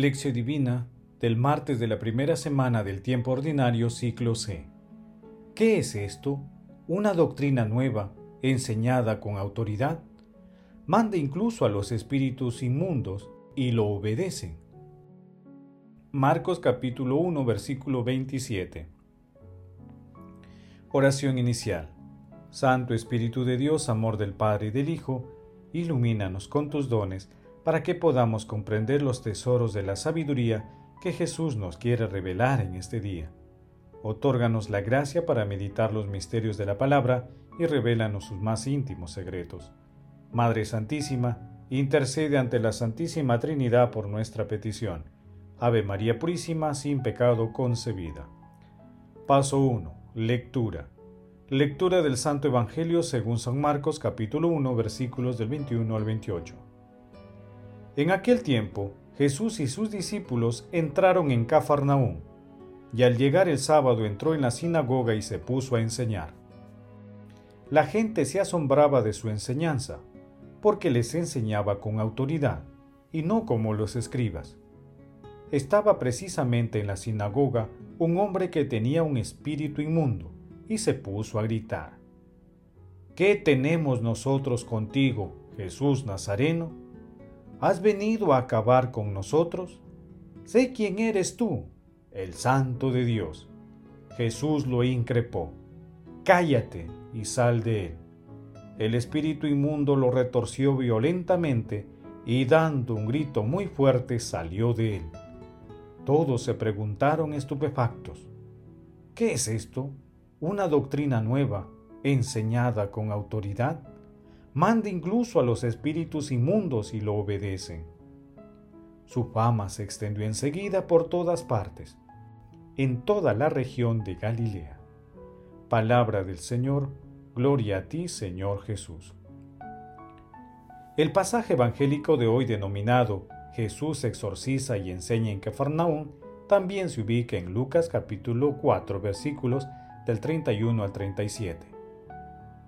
Lección Divina del martes de la primera semana del tiempo ordinario ciclo C. ¿Qué es esto? Una doctrina nueva, enseñada con autoridad. Manda incluso a los espíritus inmundos y lo obedecen. Marcos capítulo 1 versículo 27. Oración inicial. Santo Espíritu de Dios, amor del Padre y del Hijo, ilumínanos con tus dones para que podamos comprender los tesoros de la sabiduría que Jesús nos quiere revelar en este día. Otórganos la gracia para meditar los misterios de la palabra y revélanos sus más íntimos secretos. Madre Santísima, intercede ante la Santísima Trinidad por nuestra petición. Ave María Purísima, sin pecado concebida. Paso 1. Lectura. Lectura del Santo Evangelio según San Marcos capítulo 1 versículos del 21 al 28. En aquel tiempo, Jesús y sus discípulos entraron en Cafarnaúm, y al llegar el sábado entró en la sinagoga y se puso a enseñar. La gente se asombraba de su enseñanza, porque les enseñaba con autoridad, y no como los escribas. Estaba precisamente en la sinagoga un hombre que tenía un espíritu inmundo, y se puso a gritar. ¿Qué tenemos nosotros contigo, Jesús Nazareno? ¿Has venido a acabar con nosotros? Sé quién eres tú, el Santo de Dios. Jesús lo increpó. Cállate y sal de él. El espíritu inmundo lo retorció violentamente y dando un grito muy fuerte salió de él. Todos se preguntaron estupefactos. ¿Qué es esto? ¿Una doctrina nueva, enseñada con autoridad? Manda incluso a los espíritus inmundos y lo obedecen. Su fama se extendió enseguida por todas partes, en toda la región de Galilea. Palabra del Señor, gloria a ti, Señor Jesús. El pasaje evangélico de hoy denominado Jesús exorciza y enseña en Cafarnaún también se ubica en Lucas capítulo 4 versículos del 31 al 37.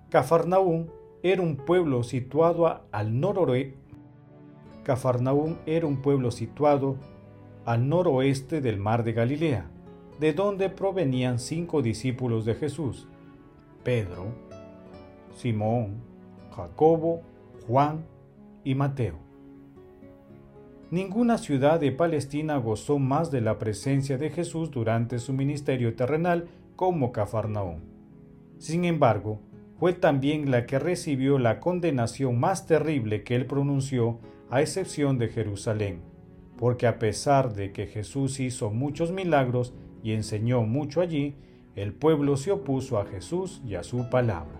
Cafarnaún era un pueblo situado al noroeste. Era un pueblo situado al noroeste del mar de Galilea, de donde provenían cinco discípulos de Jesús: Pedro, Simón, Jacobo, Juan y Mateo. Ninguna ciudad de Palestina gozó más de la presencia de Jesús durante su ministerio terrenal como Cafarnaún. Sin embargo, fue también la que recibió la condenación más terrible que él pronunció, a excepción de Jerusalén, porque a pesar de que Jesús hizo muchos milagros y enseñó mucho allí, el pueblo se opuso a Jesús y a su palabra.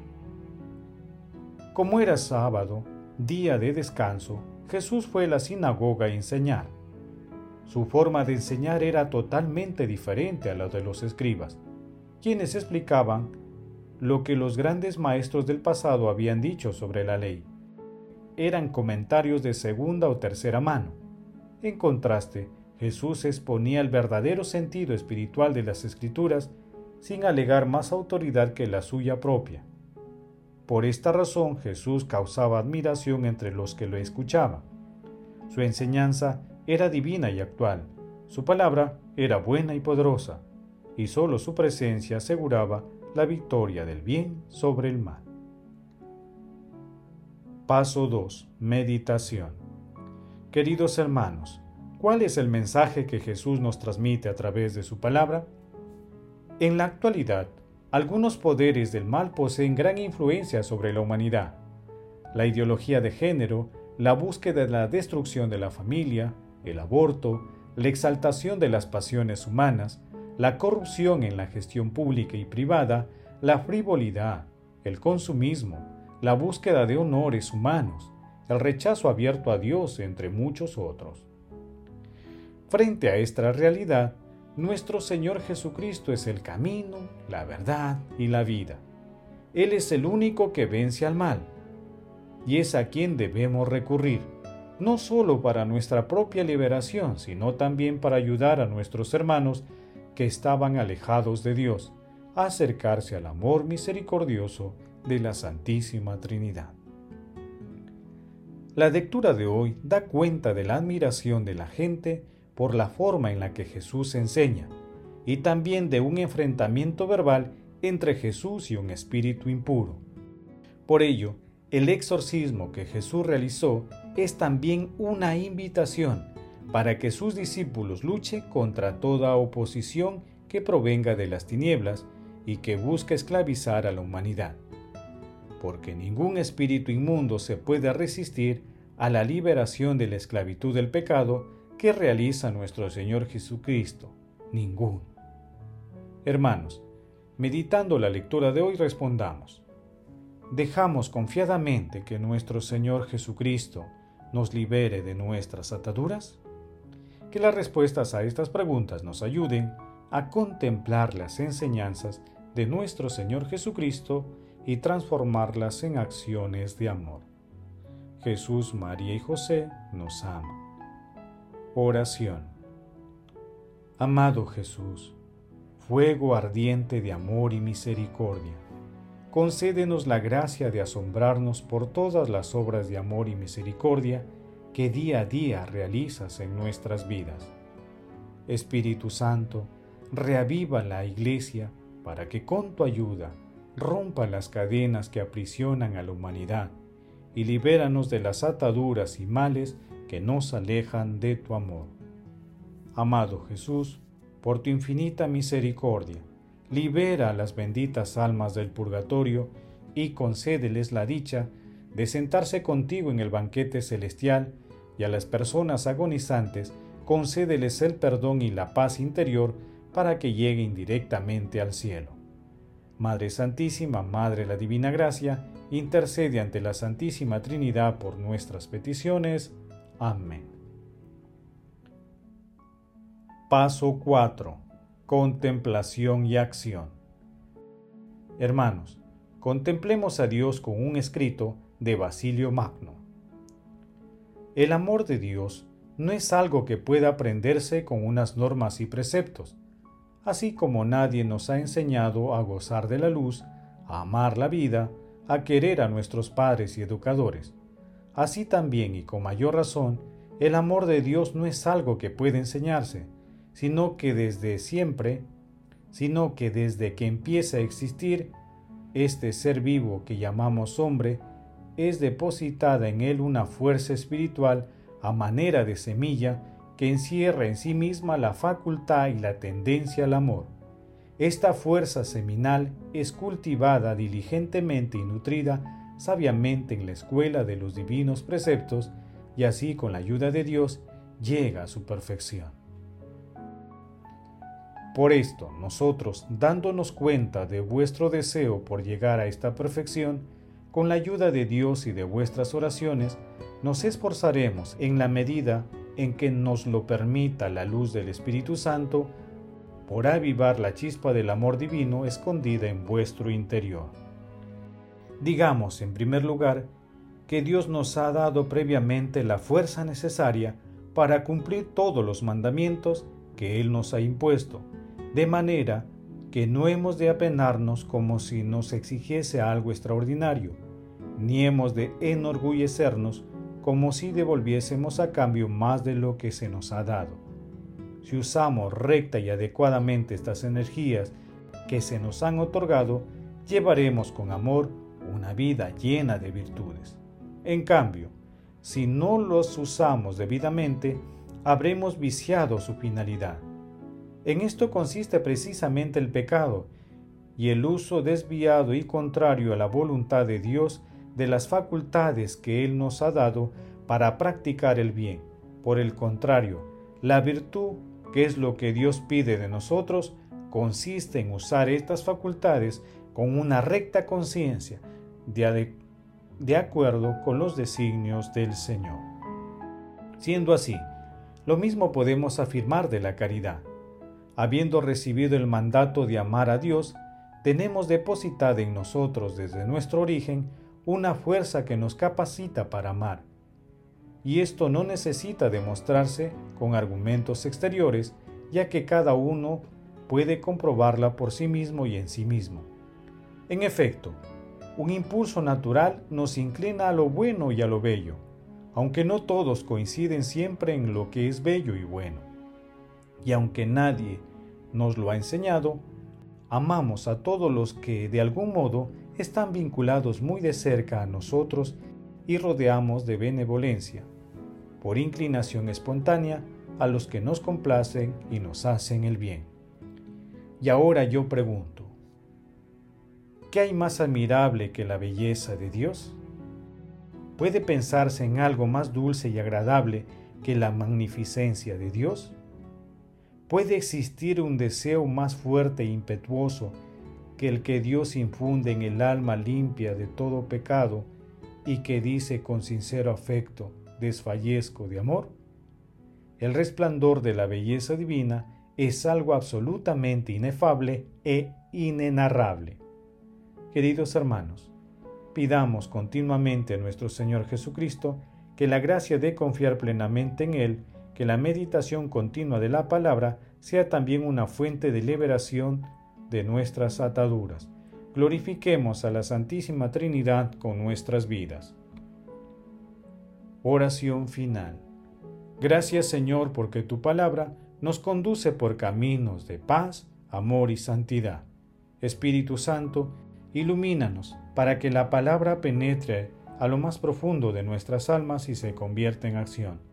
Como era sábado, día de descanso, Jesús fue a la sinagoga a enseñar. Su forma de enseñar era totalmente diferente a la de los escribas, quienes explicaban lo que los grandes maestros del pasado habían dicho sobre la ley. Eran comentarios de segunda o tercera mano. En contraste, Jesús exponía el verdadero sentido espiritual de las escrituras sin alegar más autoridad que la suya propia. Por esta razón Jesús causaba admiración entre los que lo escuchaban. Su enseñanza era divina y actual, su palabra era buena y poderosa, y sólo su presencia aseguraba la victoria del bien sobre el mal. Paso 2. Meditación. Queridos hermanos, ¿cuál es el mensaje que Jesús nos transmite a través de su palabra? En la actualidad, algunos poderes del mal poseen gran influencia sobre la humanidad. La ideología de género, la búsqueda de la destrucción de la familia, el aborto, la exaltación de las pasiones humanas, la corrupción en la gestión pública y privada, la frivolidad, el consumismo, la búsqueda de honores humanos, el rechazo abierto a Dios, entre muchos otros. Frente a esta realidad, nuestro Señor Jesucristo es el camino, la verdad y la vida. Él es el único que vence al mal, y es a quien debemos recurrir, no solo para nuestra propia liberación, sino también para ayudar a nuestros hermanos que estaban alejados de Dios a acercarse al amor misericordioso de la Santísima Trinidad. La lectura de hoy da cuenta de la admiración de la gente por la forma en la que Jesús enseña, y también de un enfrentamiento verbal entre Jesús y un espíritu impuro. Por ello, el exorcismo que Jesús realizó es también una invitación para que sus discípulos luchen contra toda oposición que provenga de las tinieblas y que busque esclavizar a la humanidad. Porque ningún espíritu inmundo se puede resistir a la liberación de la esclavitud del pecado que realiza nuestro Señor Jesucristo. Ningún. Hermanos, meditando la lectura de hoy respondamos. ¿Dejamos confiadamente que nuestro Señor Jesucristo nos libere de nuestras ataduras? Que las respuestas a estas preguntas nos ayuden a contemplar las enseñanzas de nuestro Señor Jesucristo y transformarlas en acciones de amor. Jesús, María y José nos ama. Oración. Amado Jesús, fuego ardiente de amor y misericordia, concédenos la gracia de asombrarnos por todas las obras de amor y misericordia que día a día realizas en nuestras vidas. Espíritu Santo, reaviva la Iglesia para que con tu ayuda rompa las cadenas que aprisionan a la humanidad y libéranos de las ataduras y males que nos alejan de tu amor. Amado Jesús, por tu infinita misericordia, libera a las benditas almas del purgatorio y concédeles la dicha de sentarse contigo en el banquete celestial y a las personas agonizantes concédeles el perdón y la paz interior para que lleguen directamente al cielo. Madre Santísima, Madre de la Divina Gracia, intercede ante la Santísima Trinidad por nuestras peticiones. Amén. Paso 4. Contemplación y acción. Hermanos, contemplemos a Dios con un escrito de Basilio Magno. El amor de Dios no es algo que pueda aprenderse con unas normas y preceptos, así como nadie nos ha enseñado a gozar de la luz, a amar la vida, a querer a nuestros padres y educadores. Así también y con mayor razón, el amor de Dios no es algo que puede enseñarse, sino que desde siempre, sino que desde que empieza a existir, este ser vivo que llamamos hombre, es depositada en él una fuerza espiritual a manera de semilla que encierra en sí misma la facultad y la tendencia al amor. Esta fuerza seminal es cultivada diligentemente y nutrida sabiamente en la escuela de los divinos preceptos y así con la ayuda de Dios llega a su perfección. Por esto, nosotros, dándonos cuenta de vuestro deseo por llegar a esta perfección, con la ayuda de Dios y de vuestras oraciones, nos esforzaremos en la medida en que nos lo permita la luz del Espíritu Santo, por avivar la chispa del amor divino escondida en vuestro interior. Digamos, en primer lugar, que Dios nos ha dado previamente la fuerza necesaria para cumplir todos los mandamientos que Él nos ha impuesto, de manera que no hemos de apenarnos como si nos exigiese algo extraordinario, ni hemos de enorgullecernos como si devolviésemos a cambio más de lo que se nos ha dado. Si usamos recta y adecuadamente estas energías que se nos han otorgado, llevaremos con amor una vida llena de virtudes. En cambio, si no los usamos debidamente, habremos viciado su finalidad. En esto consiste precisamente el pecado, y el uso desviado y contrario a la voluntad de Dios de las facultades que Él nos ha dado para practicar el bien. Por el contrario, la virtud, que es lo que Dios pide de nosotros, consiste en usar estas facultades con una recta conciencia, de, de acuerdo con los designios del Señor. Siendo así, lo mismo podemos afirmar de la caridad. Habiendo recibido el mandato de amar a Dios, tenemos depositada en nosotros desde nuestro origen una fuerza que nos capacita para amar. Y esto no necesita demostrarse con argumentos exteriores, ya que cada uno puede comprobarla por sí mismo y en sí mismo. En efecto, un impulso natural nos inclina a lo bueno y a lo bello, aunque no todos coinciden siempre en lo que es bello y bueno. Y aunque nadie nos lo ha enseñado, amamos a todos los que de algún modo están vinculados muy de cerca a nosotros y rodeamos de benevolencia, por inclinación espontánea, a los que nos complacen y nos hacen el bien. Y ahora yo pregunto, ¿qué hay más admirable que la belleza de Dios? ¿Puede pensarse en algo más dulce y agradable que la magnificencia de Dios? ¿Puede existir un deseo más fuerte e impetuoso que el que Dios infunde en el alma limpia de todo pecado y que dice con sincero afecto, desfallezco de amor? El resplandor de la belleza divina es algo absolutamente inefable e inenarrable. Queridos hermanos, pidamos continuamente a nuestro Señor Jesucristo que la gracia de confiar plenamente en Él, que la meditación continua de la palabra sea también una fuente de liberación de nuestras ataduras. Glorifiquemos a la Santísima Trinidad con nuestras vidas. Oración final. Gracias Señor porque tu palabra nos conduce por caminos de paz, amor y santidad. Espíritu Santo, ilumínanos para que la palabra penetre a lo más profundo de nuestras almas y se convierta en acción.